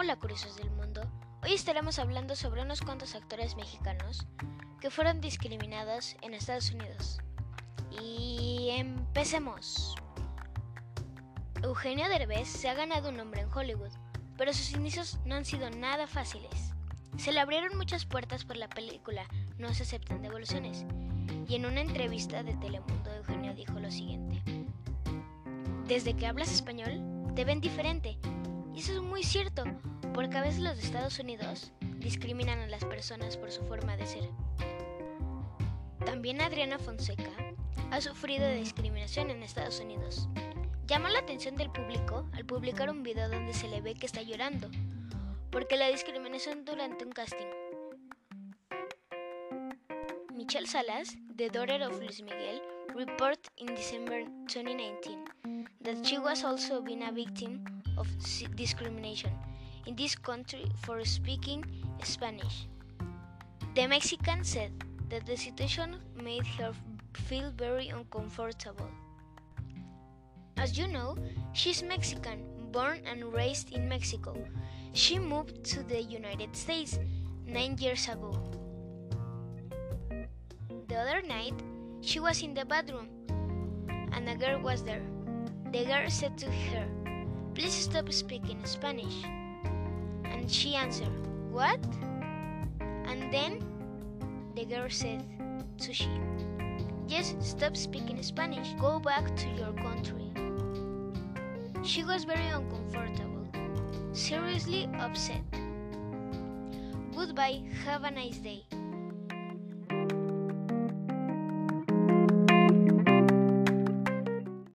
Hola curiosos del mundo, hoy estaremos hablando sobre unos cuantos actores mexicanos que fueron discriminados en Estados Unidos. Y empecemos. Eugenio Derbez se ha ganado un nombre en Hollywood, pero sus inicios no han sido nada fáciles. Se le abrieron muchas puertas por la película No se aceptan devoluciones, y en una entrevista de Telemundo Eugenio dijo lo siguiente. Desde que hablas español, te ven diferente. Eso es muy cierto, porque a veces los de Estados Unidos discriminan a las personas por su forma de ser. También Adriana Fonseca ha sufrido de discriminación en Estados Unidos. Llamó la atención del público al publicar un video donde se le ve que está llorando, porque la discriminación durante un casting. Michelle Salas, the daughter of Luis Miguel, reported in December 2019 that she was also been a victim of discrimination in this country for speaking Spanish. The Mexican said that the situation made her feel very uncomfortable. As you know, she's Mexican, born and raised in Mexico. She moved to the United States nine years ago. The other night, she was in the bathroom and a girl was there. The girl said to her, Please stop speaking Spanish. And she answered, What? And then the girl said to she, Yes, stop speaking Spanish. Go back to your country. She was very uncomfortable, seriously upset. Goodbye, have a nice day.